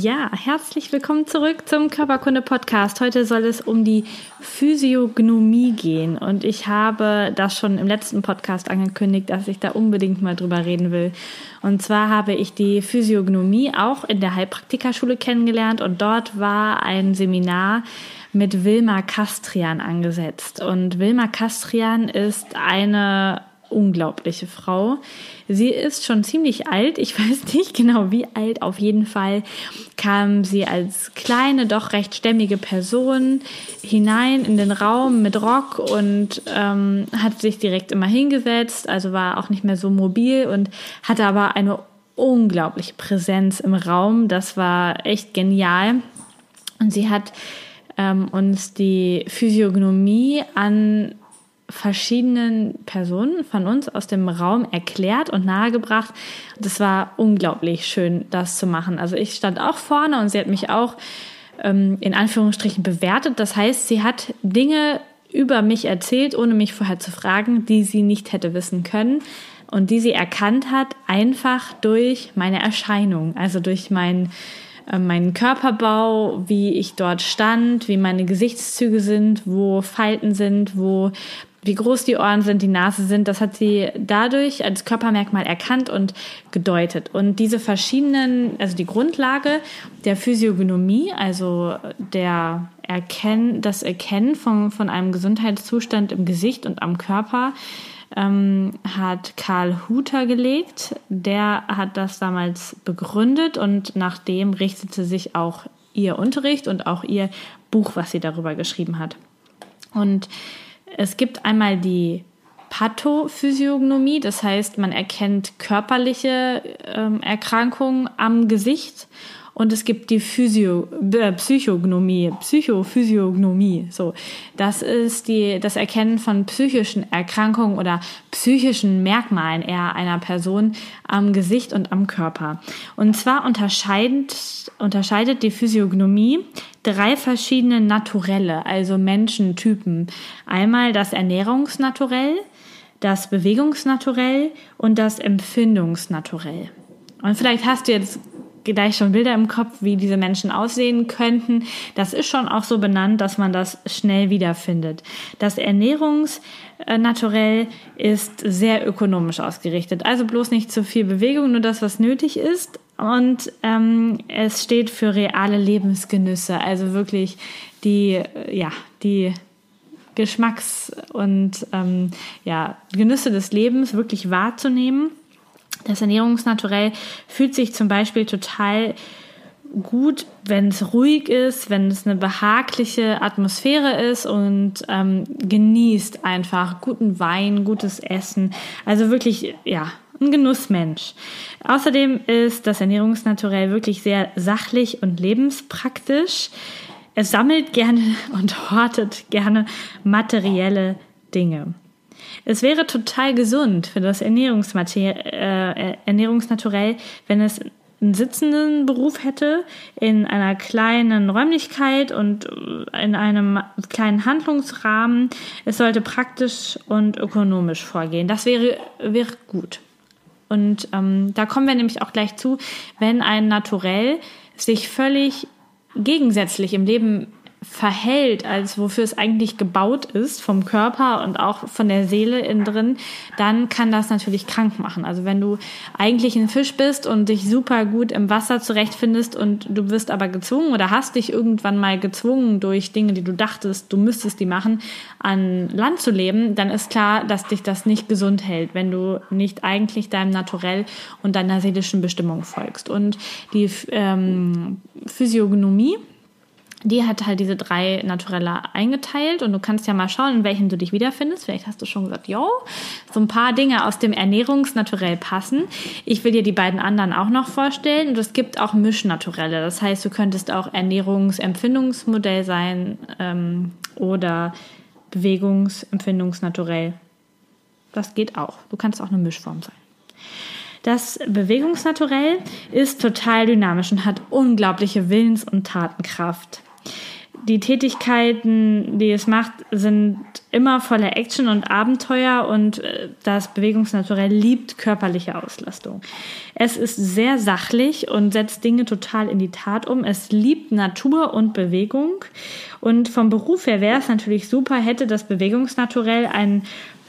Ja, herzlich willkommen zurück zum Körperkunde Podcast. Heute soll es um die Physiognomie gehen und ich habe das schon im letzten Podcast angekündigt, dass ich da unbedingt mal drüber reden will. Und zwar habe ich die Physiognomie auch in der Heilpraktikerschule kennengelernt und dort war ein Seminar mit Wilma Kastrian angesetzt. Und Wilma Kastrian ist eine unglaubliche Frau. Sie ist schon ziemlich alt. Ich weiß nicht genau wie alt. Auf jeden Fall kam sie als kleine, doch recht stämmige Person hinein in den Raum mit Rock und ähm, hat sich direkt immer hingesetzt. Also war auch nicht mehr so mobil und hatte aber eine unglaubliche Präsenz im Raum. Das war echt genial. Und sie hat ähm, uns die Physiognomie an verschiedenen Personen von uns aus dem Raum erklärt und nahegebracht. Das war unglaublich schön, das zu machen. Also ich stand auch vorne und sie hat mich auch ähm, in Anführungsstrichen bewertet. Das heißt, sie hat Dinge über mich erzählt, ohne mich vorher zu fragen, die sie nicht hätte wissen können und die sie erkannt hat, einfach durch meine Erscheinung, also durch mein äh, meinen Körperbau, wie ich dort stand, wie meine Gesichtszüge sind, wo Falten sind, wo wie groß die Ohren sind, die Nase sind, das hat sie dadurch als Körpermerkmal erkannt und gedeutet. Und diese verschiedenen, also die Grundlage der Physiognomie, also der Erkennen, das Erkennen von, von einem Gesundheitszustand im Gesicht und am Körper, ähm, hat Karl Huter gelegt. Der hat das damals begründet und nachdem richtete sich auch ihr Unterricht und auch ihr Buch, was sie darüber geschrieben hat. Und es gibt einmal die Pathophysiognomie, das heißt, man erkennt körperliche ähm, Erkrankungen am Gesicht und es gibt die Physio, äh, Psychognomie, Psychophysiognomie. So, das ist die, das Erkennen von psychischen Erkrankungen oder psychischen Merkmalen eher einer Person am Gesicht und am Körper. Und zwar unterscheidet, unterscheidet die Physiognomie drei verschiedene Naturelle, also Menschentypen. Einmal das Ernährungsnaturell, das Bewegungsnaturell und das Empfindungsnaturell. Und vielleicht hast du jetzt gleich schon Bilder im Kopf, wie diese Menschen aussehen könnten. Das ist schon auch so benannt, dass man das schnell wiederfindet. Das Ernährungsnaturell ist sehr ökonomisch ausgerichtet. Also bloß nicht zu viel Bewegung, nur das, was nötig ist. Und ähm, es steht für reale Lebensgenüsse, also wirklich die, ja, die Geschmacks- und ähm, ja, Genüsse des Lebens wirklich wahrzunehmen. Das Ernährungsnaturell fühlt sich zum Beispiel total gut, wenn es ruhig ist, wenn es eine behagliche Atmosphäre ist und ähm, genießt einfach guten Wein, gutes Essen. Also wirklich, ja, ein Genussmensch. Außerdem ist das Ernährungsnaturell wirklich sehr sachlich und lebenspraktisch. Es sammelt gerne und hortet gerne materielle Dinge. Es wäre total gesund für das äh, Ernährungsnaturell, wenn es einen sitzenden Beruf hätte, in einer kleinen Räumlichkeit und in einem kleinen Handlungsrahmen. Es sollte praktisch und ökonomisch vorgehen. Das wäre, wäre gut. Und ähm, da kommen wir nämlich auch gleich zu, wenn ein Naturell sich völlig gegensätzlich im Leben verhält, als wofür es eigentlich gebaut ist, vom Körper und auch von der Seele innen drin, dann kann das natürlich krank machen. Also wenn du eigentlich ein Fisch bist und dich super gut im Wasser zurechtfindest und du wirst aber gezwungen oder hast dich irgendwann mal gezwungen durch Dinge, die du dachtest, du müsstest die machen, an Land zu leben, dann ist klar, dass dich das nicht gesund hält, wenn du nicht eigentlich deinem Naturell und deiner seelischen Bestimmung folgst. Und die ähm, Physiognomie, die hat halt diese drei Naturelle eingeteilt und du kannst ja mal schauen, in welchen du dich wiederfindest. Vielleicht hast du schon gesagt, jo, so ein paar Dinge aus dem Ernährungsnaturell passen. Ich will dir die beiden anderen auch noch vorstellen und es gibt auch Mischnaturelle. Das heißt, du könntest auch Ernährungsempfindungsmodell sein ähm, oder Bewegungsempfindungsnaturell. Das geht auch. Du kannst auch eine Mischform sein. Das Bewegungsnaturell ist total dynamisch und hat unglaubliche Willens- und Tatenkraft die Tätigkeiten, die es macht, sind immer voller Action und Abenteuer und äh, das Bewegungsnaturell liebt körperliche Auslastung. Es ist sehr sachlich und setzt Dinge total in die Tat um. Es liebt Natur und Bewegung und vom Beruf her wäre es natürlich super, hätte das Bewegungsnaturell einen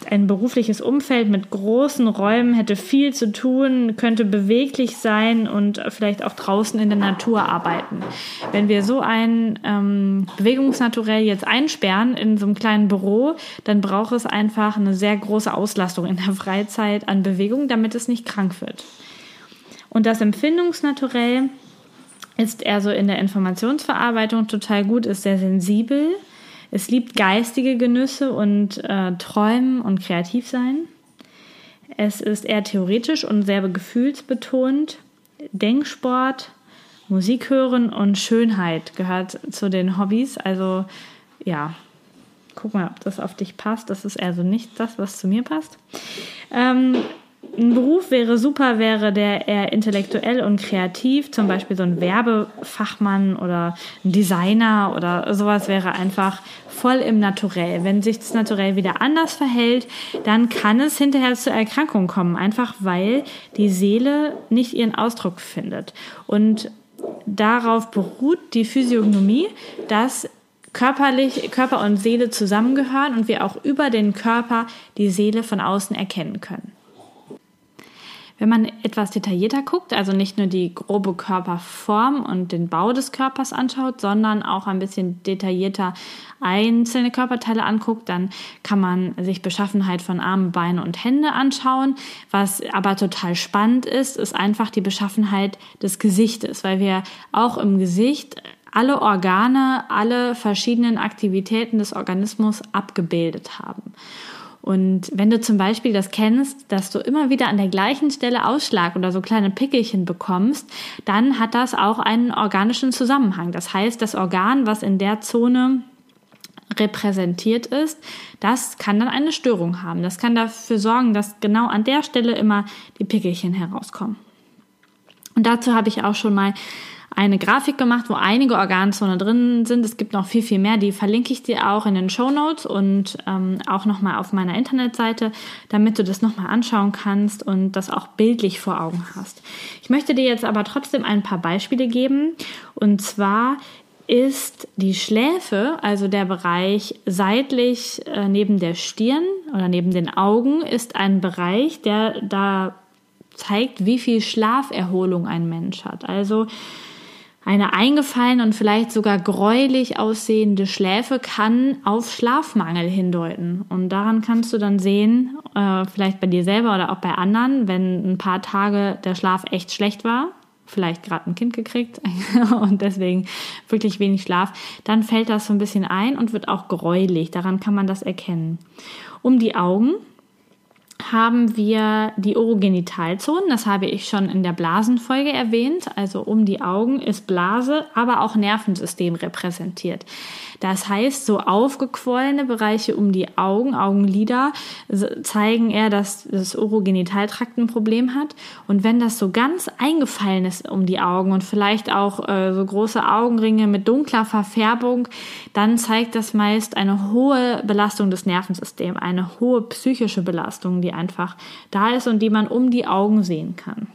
ein berufliches Umfeld mit großen Räumen, hätte viel zu tun, könnte beweglich sein und vielleicht auch draußen in der Natur arbeiten. Wenn wir so ein ähm, Bewegungsnaturell jetzt einsperren in so einem kleinen Büro, dann braucht es einfach eine sehr große Auslastung in der Freizeit an Bewegung, damit es nicht krank wird. Und das Empfindungsnaturell ist eher so in der Informationsverarbeitung total gut, ist sehr sensibel es liebt geistige Genüsse und äh, Träumen und kreativ sein. Es ist eher theoretisch und sehr gefühlsbetont. Denksport, Musik hören und Schönheit gehört zu den Hobbys. Also ja, guck mal, ob das auf dich passt. Das ist eher so nicht das, was zu mir passt. Ähm, ein Beruf wäre super, wäre der eher intellektuell und kreativ, zum Beispiel so ein Werbefachmann oder ein Designer oder sowas wäre einfach voll im Naturell. Wenn sich das Naturell wieder anders verhält, dann kann es hinterher zu Erkrankungen kommen, einfach weil die Seele nicht ihren Ausdruck findet. Und darauf beruht die Physiognomie, dass körperlich, Körper und Seele zusammengehören und wir auch über den Körper die Seele von außen erkennen können. Wenn man etwas detaillierter guckt, also nicht nur die grobe Körperform und den Bau des Körpers anschaut, sondern auch ein bisschen detaillierter einzelne Körperteile anguckt, dann kann man sich Beschaffenheit von Armen, Beine und Hände anschauen. Was aber total spannend ist, ist einfach die Beschaffenheit des Gesichtes, weil wir auch im Gesicht alle Organe, alle verschiedenen Aktivitäten des Organismus abgebildet haben. Und wenn du zum Beispiel das kennst, dass du immer wieder an der gleichen Stelle Ausschlag oder so kleine Pickelchen bekommst, dann hat das auch einen organischen Zusammenhang. Das heißt, das Organ, was in der Zone repräsentiert ist, das kann dann eine Störung haben. Das kann dafür sorgen, dass genau an der Stelle immer die Pickelchen herauskommen. Und dazu habe ich auch schon mal eine Grafik gemacht, wo einige Organzone drin sind. Es gibt noch viel, viel mehr. Die verlinke ich dir auch in den Show Notes und ähm, auch nochmal auf meiner Internetseite, damit du das nochmal anschauen kannst und das auch bildlich vor Augen hast. Ich möchte dir jetzt aber trotzdem ein paar Beispiele geben. Und zwar ist die Schläfe, also der Bereich seitlich äh, neben der Stirn oder neben den Augen, ist ein Bereich, der da zeigt, wie viel Schlaferholung ein Mensch hat. Also eine eingefallene und vielleicht sogar gräulich aussehende Schläfe kann auf Schlafmangel hindeuten. Und daran kannst du dann sehen, äh, vielleicht bei dir selber oder auch bei anderen, wenn ein paar Tage der Schlaf echt schlecht war, vielleicht gerade ein Kind gekriegt und deswegen wirklich wenig Schlaf, dann fällt das so ein bisschen ein und wird auch gräulich. Daran kann man das erkennen. Um die Augen haben wir die Orogenitalzonen, das habe ich schon in der Blasenfolge erwähnt, also um die Augen ist Blase, aber auch Nervensystem repräsentiert. Das heißt, so aufgequollene Bereiche um die Augen, Augenlider, zeigen eher, dass das Orogenitaltrakt ein Problem hat. Und wenn das so ganz eingefallen ist um die Augen und vielleicht auch äh, so große Augenringe mit dunkler Verfärbung, dann zeigt das meist eine hohe Belastung des Nervensystems, eine hohe psychische Belastung, die einfach da ist und die man um die Augen sehen kann.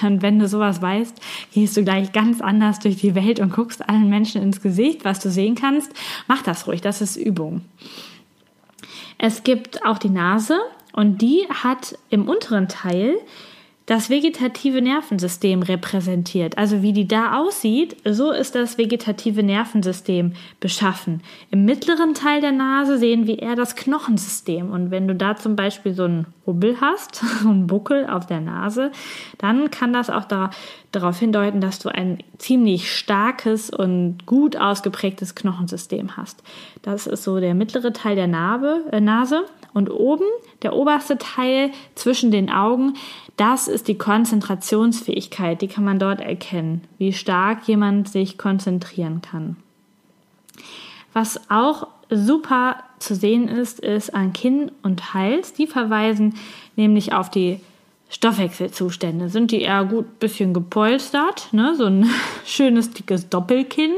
Und wenn du sowas weißt, gehst du gleich ganz anders durch die Welt und guckst allen Menschen ins Gesicht, was du sehen kannst. Mach das ruhig, das ist Übung. Es gibt auch die Nase und die hat im unteren Teil das vegetative Nervensystem repräsentiert. Also wie die da aussieht, so ist das vegetative Nervensystem beschaffen. Im mittleren Teil der Nase sehen wir eher das Knochensystem. Und wenn du da zum Beispiel so einen Hubbel hast, einen Buckel auf der Nase, dann kann das auch da, darauf hindeuten, dass du ein ziemlich starkes und gut ausgeprägtes Knochensystem hast. Das ist so der mittlere Teil der Narbe, äh, Nase. Und oben, der oberste Teil zwischen den Augen, das ist die Konzentrationsfähigkeit, die kann man dort erkennen, wie stark jemand sich konzentrieren kann. Was auch super zu sehen ist, ist an Kinn und Hals. Die verweisen nämlich auf die Stoffwechselzustände. Sind die eher gut bisschen gepolstert, ne? so ein schönes dickes Doppelkinn,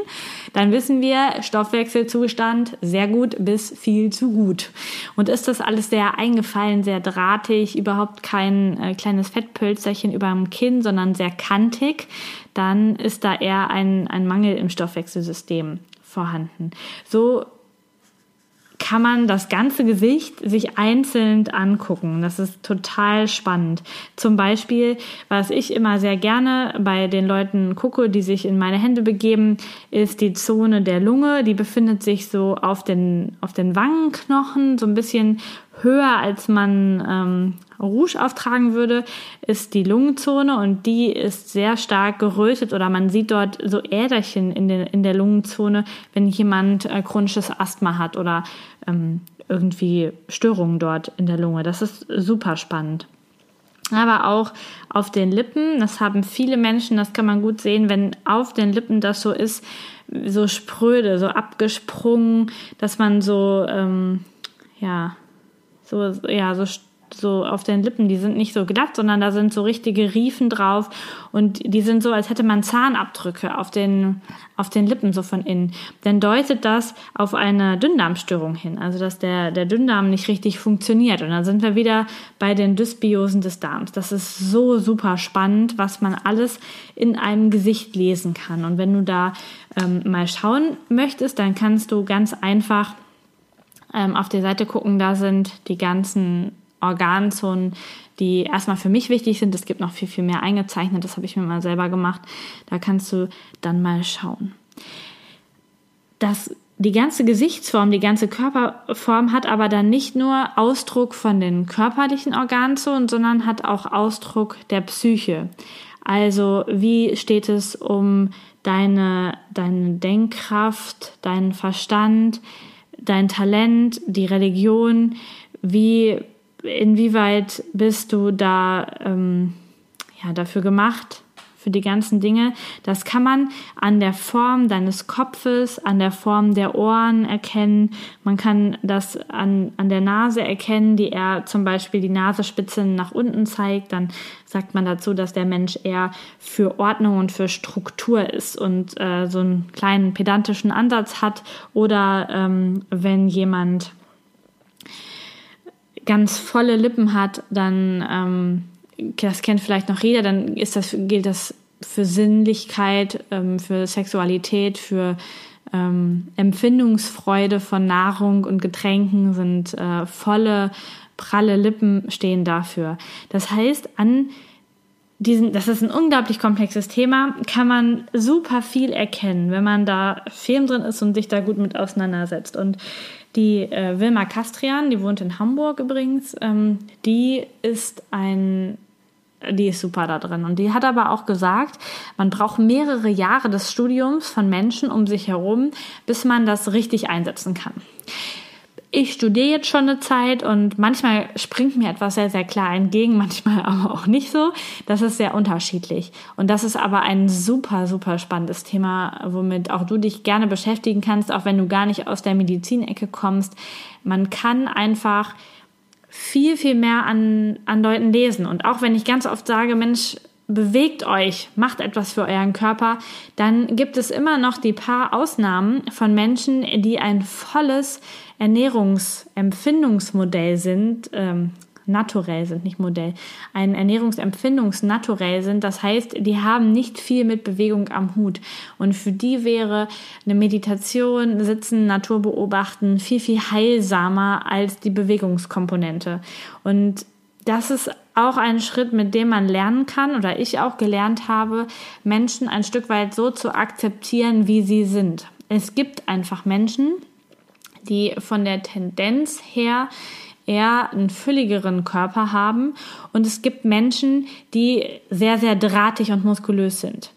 dann wissen wir Stoffwechselzustand sehr gut bis viel zu gut. Und ist das alles sehr eingefallen, sehr drahtig, überhaupt kein äh, kleines Fettpölzerchen über dem Kinn, sondern sehr kantig, dann ist da eher ein, ein Mangel im Stoffwechselsystem vorhanden. So kann man das ganze Gesicht sich einzeln angucken. Das ist total spannend. Zum Beispiel, was ich immer sehr gerne bei den Leuten gucke, die sich in meine Hände begeben, ist die Zone der Lunge. Die befindet sich so auf den, auf den Wangenknochen, so ein bisschen höher als man ähm, Rouge auftragen würde, ist die Lungenzone und die ist sehr stark gerötet oder man sieht dort so Äderchen in, den, in der Lungenzone, wenn jemand äh, chronisches Asthma hat oder ähm, irgendwie Störungen dort in der Lunge. Das ist super spannend. Aber auch auf den Lippen, das haben viele Menschen, das kann man gut sehen, wenn auf den Lippen das so ist, so spröde, so abgesprungen, dass man so, ähm, ja, so, ja, so so auf den Lippen, die sind nicht so glatt, sondern da sind so richtige Riefen drauf und die sind so, als hätte man Zahnabdrücke auf den, auf den Lippen so von innen. Dann deutet das auf eine Dünndarmstörung hin, also dass der, der Dünndarm nicht richtig funktioniert. Und dann sind wir wieder bei den Dysbiosen des Darms. Das ist so super spannend, was man alles in einem Gesicht lesen kann. Und wenn du da ähm, mal schauen möchtest, dann kannst du ganz einfach ähm, auf der Seite gucken, da sind die ganzen Organzonen, die erstmal für mich wichtig sind. Es gibt noch viel, viel mehr eingezeichnet. Das habe ich mir mal selber gemacht. Da kannst du dann mal schauen. Das, die ganze Gesichtsform, die ganze Körperform hat aber dann nicht nur Ausdruck von den körperlichen Organzonen, sondern hat auch Ausdruck der Psyche. Also wie steht es um deine, deine Denkkraft, deinen Verstand, dein Talent, die Religion, wie inwieweit bist du da ähm, ja, dafür gemacht, für die ganzen Dinge. Das kann man an der Form deines Kopfes, an der Form der Ohren erkennen. Man kann das an, an der Nase erkennen, die eher zum Beispiel die Nasenspitze nach unten zeigt. Dann sagt man dazu, dass der Mensch eher für Ordnung und für Struktur ist und äh, so einen kleinen pedantischen Ansatz hat. Oder ähm, wenn jemand ganz volle Lippen hat, dann, ähm, das kennt vielleicht noch jeder, dann ist das, gilt das für Sinnlichkeit, ähm, für Sexualität, für ähm, Empfindungsfreude von Nahrung und Getränken sind äh, volle, pralle Lippen stehen dafür. Das heißt, an diesen, das ist ein unglaublich komplexes Thema, kann man super viel erkennen, wenn man da Film drin ist und sich da gut mit auseinandersetzt. Und die äh, Wilma Kastrian, die wohnt in Hamburg übrigens, ähm, die ist ein, die ist super da drin. Und die hat aber auch gesagt, man braucht mehrere Jahre des Studiums von Menschen um sich herum, bis man das richtig einsetzen kann ich studiere jetzt schon eine Zeit und manchmal springt mir etwas sehr, sehr klar entgegen, manchmal aber auch nicht so. Das ist sehr unterschiedlich. Und das ist aber ein super, super spannendes Thema, womit auch du dich gerne beschäftigen kannst, auch wenn du gar nicht aus der Medizinecke kommst. Man kann einfach viel, viel mehr an, an Leuten lesen. Und auch wenn ich ganz oft sage, Mensch, bewegt euch, macht etwas für euren Körper, dann gibt es immer noch die paar Ausnahmen von Menschen, die ein volles Ernährungsempfindungsmodell sind, ähm, naturell sind, nicht Modell, ein Ernährungsempfindungsnaturell sind. Das heißt, die haben nicht viel mit Bewegung am Hut. Und für die wäre eine Meditation, Sitzen, Natur beobachten viel, viel heilsamer als die Bewegungskomponente. Und das ist auch ein Schritt, mit dem man lernen kann oder ich auch gelernt habe, Menschen ein Stück weit so zu akzeptieren, wie sie sind. Es gibt einfach Menschen, die von der Tendenz her eher einen fülligeren Körper haben und es gibt Menschen, die sehr, sehr drahtig und muskulös sind.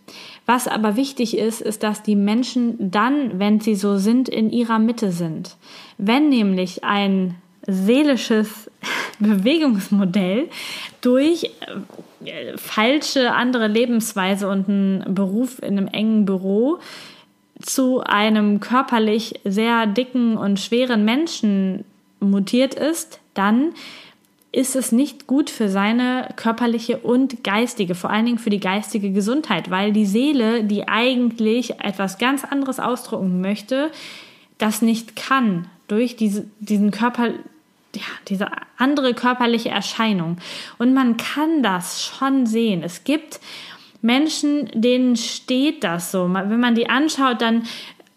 Was aber wichtig ist, ist, dass die Menschen dann, wenn sie so sind, in ihrer Mitte sind. Wenn nämlich ein seelisches Bewegungsmodell durch äh, falsche andere Lebensweise und einen Beruf in einem engen Büro zu einem körperlich sehr dicken und schweren Menschen mutiert ist, dann ist es nicht gut für seine körperliche und geistige, vor allen Dingen für die geistige Gesundheit, weil die Seele, die eigentlich etwas ganz anderes ausdrücken möchte, das nicht kann durch diese, diesen Körper, ja, diese andere körperliche Erscheinung. Und man kann das schon sehen. Es gibt Menschen, denen steht das so. Wenn man die anschaut, dann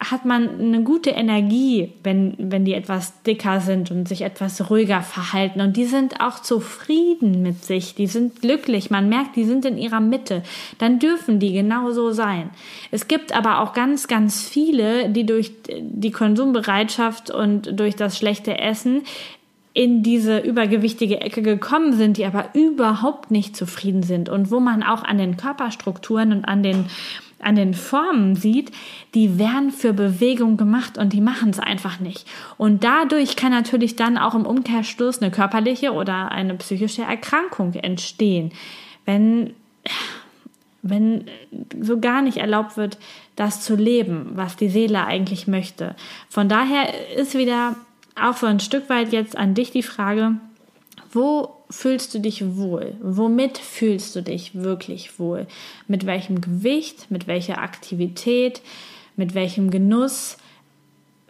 hat man eine gute Energie, wenn, wenn die etwas dicker sind und sich etwas ruhiger verhalten. Und die sind auch zufrieden mit sich, die sind glücklich, man merkt, die sind in ihrer Mitte. Dann dürfen die genauso sein. Es gibt aber auch ganz, ganz viele, die durch die Konsumbereitschaft und durch das schlechte Essen in diese übergewichtige Ecke gekommen sind, die aber überhaupt nicht zufrieden sind und wo man auch an den Körperstrukturen und an den an den Formen sieht, die werden für Bewegung gemacht und die machen es einfach nicht. Und dadurch kann natürlich dann auch im Umkehrschluss eine körperliche oder eine psychische Erkrankung entstehen, wenn, wenn so gar nicht erlaubt wird, das zu leben, was die Seele eigentlich möchte. Von daher ist wieder auch so ein Stück weit jetzt an dich die Frage, wo fühlst du dich wohl? Womit fühlst du dich wirklich wohl? Mit welchem Gewicht? Mit welcher Aktivität? Mit welchem Genuss?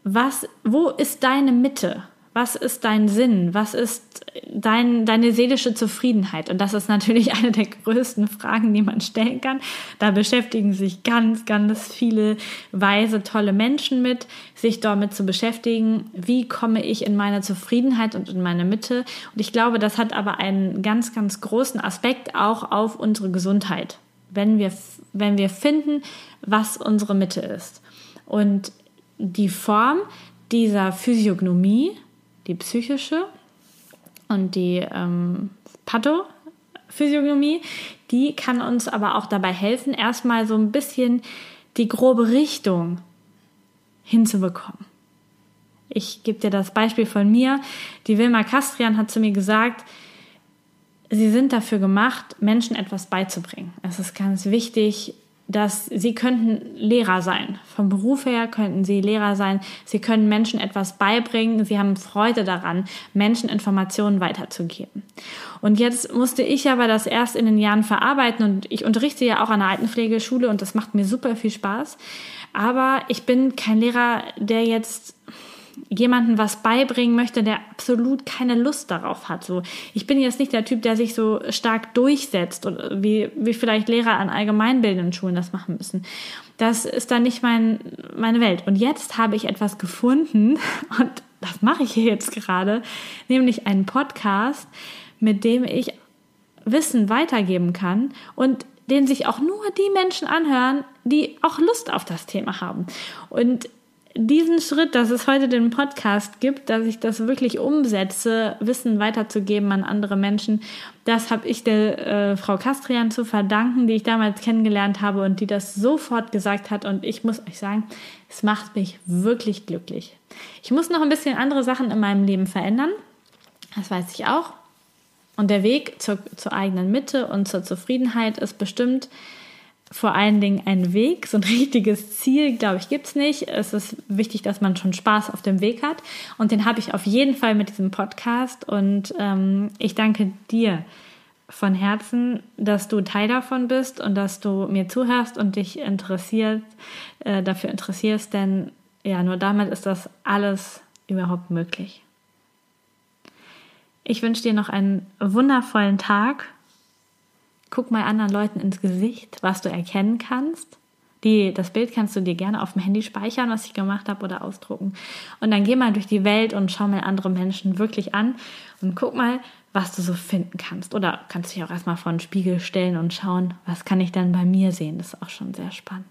Was, wo ist deine Mitte? Was ist dein Sinn? Was ist dein, deine seelische Zufriedenheit? Und das ist natürlich eine der größten Fragen, die man stellen kann. Da beschäftigen sich ganz, ganz viele weise, tolle Menschen mit, sich damit zu beschäftigen. Wie komme ich in meine Zufriedenheit und in meine Mitte? Und ich glaube, das hat aber einen ganz, ganz großen Aspekt auch auf unsere Gesundheit. Wenn wir, wenn wir finden, was unsere Mitte ist. Und die Form dieser Physiognomie, die psychische und die ähm, Pathophysiognomie, die kann uns aber auch dabei helfen, erstmal so ein bisschen die grobe Richtung hinzubekommen. Ich gebe dir das Beispiel von mir. Die Wilma Kastrian hat zu mir gesagt, sie sind dafür gemacht, Menschen etwas beizubringen. Es ist ganz wichtig, dass sie könnten Lehrer sein. Vom Beruf her könnten sie Lehrer sein. Sie können Menschen etwas beibringen. Sie haben Freude daran, Menschen Informationen weiterzugeben. Und jetzt musste ich aber das erst in den Jahren verarbeiten und ich unterrichte ja auch an der Altenpflegeschule und das macht mir super viel Spaß. Aber ich bin kein Lehrer, der jetzt jemanden was beibringen möchte, der absolut keine Lust darauf hat. So, ich bin jetzt nicht der Typ, der sich so stark durchsetzt und wie, wie vielleicht Lehrer an allgemeinbildenden Schulen das machen müssen. Das ist dann nicht mein, meine Welt. Und jetzt habe ich etwas gefunden und das mache ich hier jetzt gerade, nämlich einen Podcast, mit dem ich Wissen weitergeben kann und den sich auch nur die Menschen anhören, die auch Lust auf das Thema haben. Und diesen Schritt, dass es heute den Podcast gibt, dass ich das wirklich umsetze, Wissen weiterzugeben an andere Menschen, das habe ich der äh, Frau Kastrian zu verdanken, die ich damals kennengelernt habe und die das sofort gesagt hat. Und ich muss euch sagen, es macht mich wirklich glücklich. Ich muss noch ein bisschen andere Sachen in meinem Leben verändern. Das weiß ich auch. Und der Weg zur, zur eigenen Mitte und zur Zufriedenheit ist bestimmt vor allen Dingen ein Weg. So ein richtiges Ziel, glaube ich, gibt es nicht. Es ist wichtig, dass man schon Spaß auf dem Weg hat. Und den habe ich auf jeden Fall mit diesem Podcast. Und ähm, ich danke dir von Herzen, dass du Teil davon bist und dass du mir zuhörst und dich interessiert, äh, dafür interessierst. Denn ja, nur damit ist das alles überhaupt möglich. Ich wünsche dir noch einen wundervollen Tag Guck mal anderen Leuten ins Gesicht, was du erkennen kannst. Die, das Bild kannst du dir gerne auf dem Handy speichern, was ich gemacht habe, oder ausdrucken. Und dann geh mal durch die Welt und schau mal andere Menschen wirklich an und guck mal, was du so finden kannst. Oder kannst dich auch erstmal vor den Spiegel stellen und schauen, was kann ich dann bei mir sehen. Das ist auch schon sehr spannend.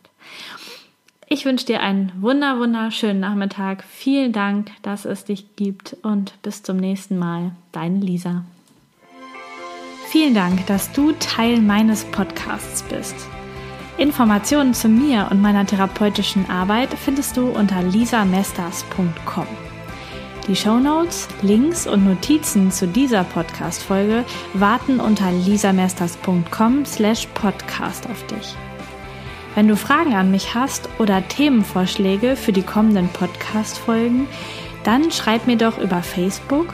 Ich wünsche dir einen wunder, wunderschönen Nachmittag. Vielen Dank, dass es dich gibt und bis zum nächsten Mal. Deine Lisa. Vielen Dank, dass du Teil meines Podcasts bist. Informationen zu mir und meiner therapeutischen Arbeit findest du unter lisamesters.com. Die Shownotes, Links und Notizen zu dieser Podcast-Folge warten unter lisamesters.com slash podcast auf dich. Wenn du Fragen an mich hast oder Themenvorschläge für die kommenden Podcast-Folgen, dann schreib mir doch über Facebook